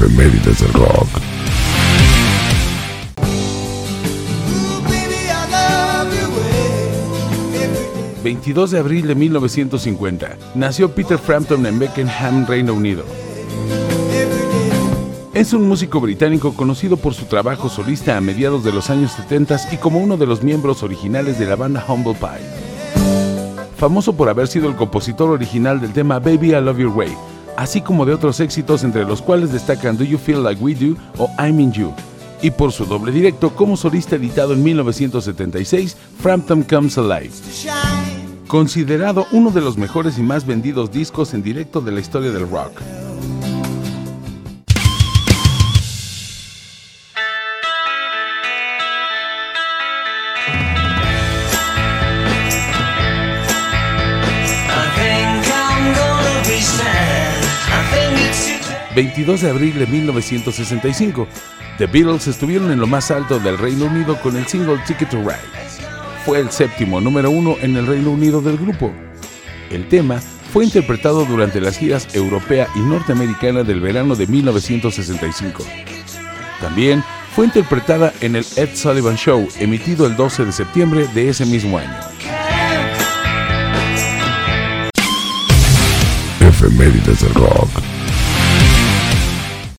Efemérides del rock. 22 de abril de 1950, nació Peter Frampton en Beckenham, Reino Unido. Es un músico británico conocido por su trabajo solista a mediados de los años 70 y como uno de los miembros originales de la banda Humble Pie. Famoso por haber sido el compositor original del tema Baby I Love Your Way, así como de otros éxitos entre los cuales destacan Do You Feel Like We Do o I'm In You, y por su doble directo como solista editado en 1976, Frampton Comes Alive. Considerado uno de los mejores y más vendidos discos en directo de la historia del rock. 22 de abril de 1965, The Beatles estuvieron en lo más alto del Reino Unido con el single Ticket to Ride. Fue el séptimo número uno en el Reino Unido del grupo. El tema fue interpretado durante las giras europea y norteamericana del verano de 1965. También fue interpretada en el Ed Sullivan Show, emitido el 12 de septiembre de ese mismo año. Efemérides del rock.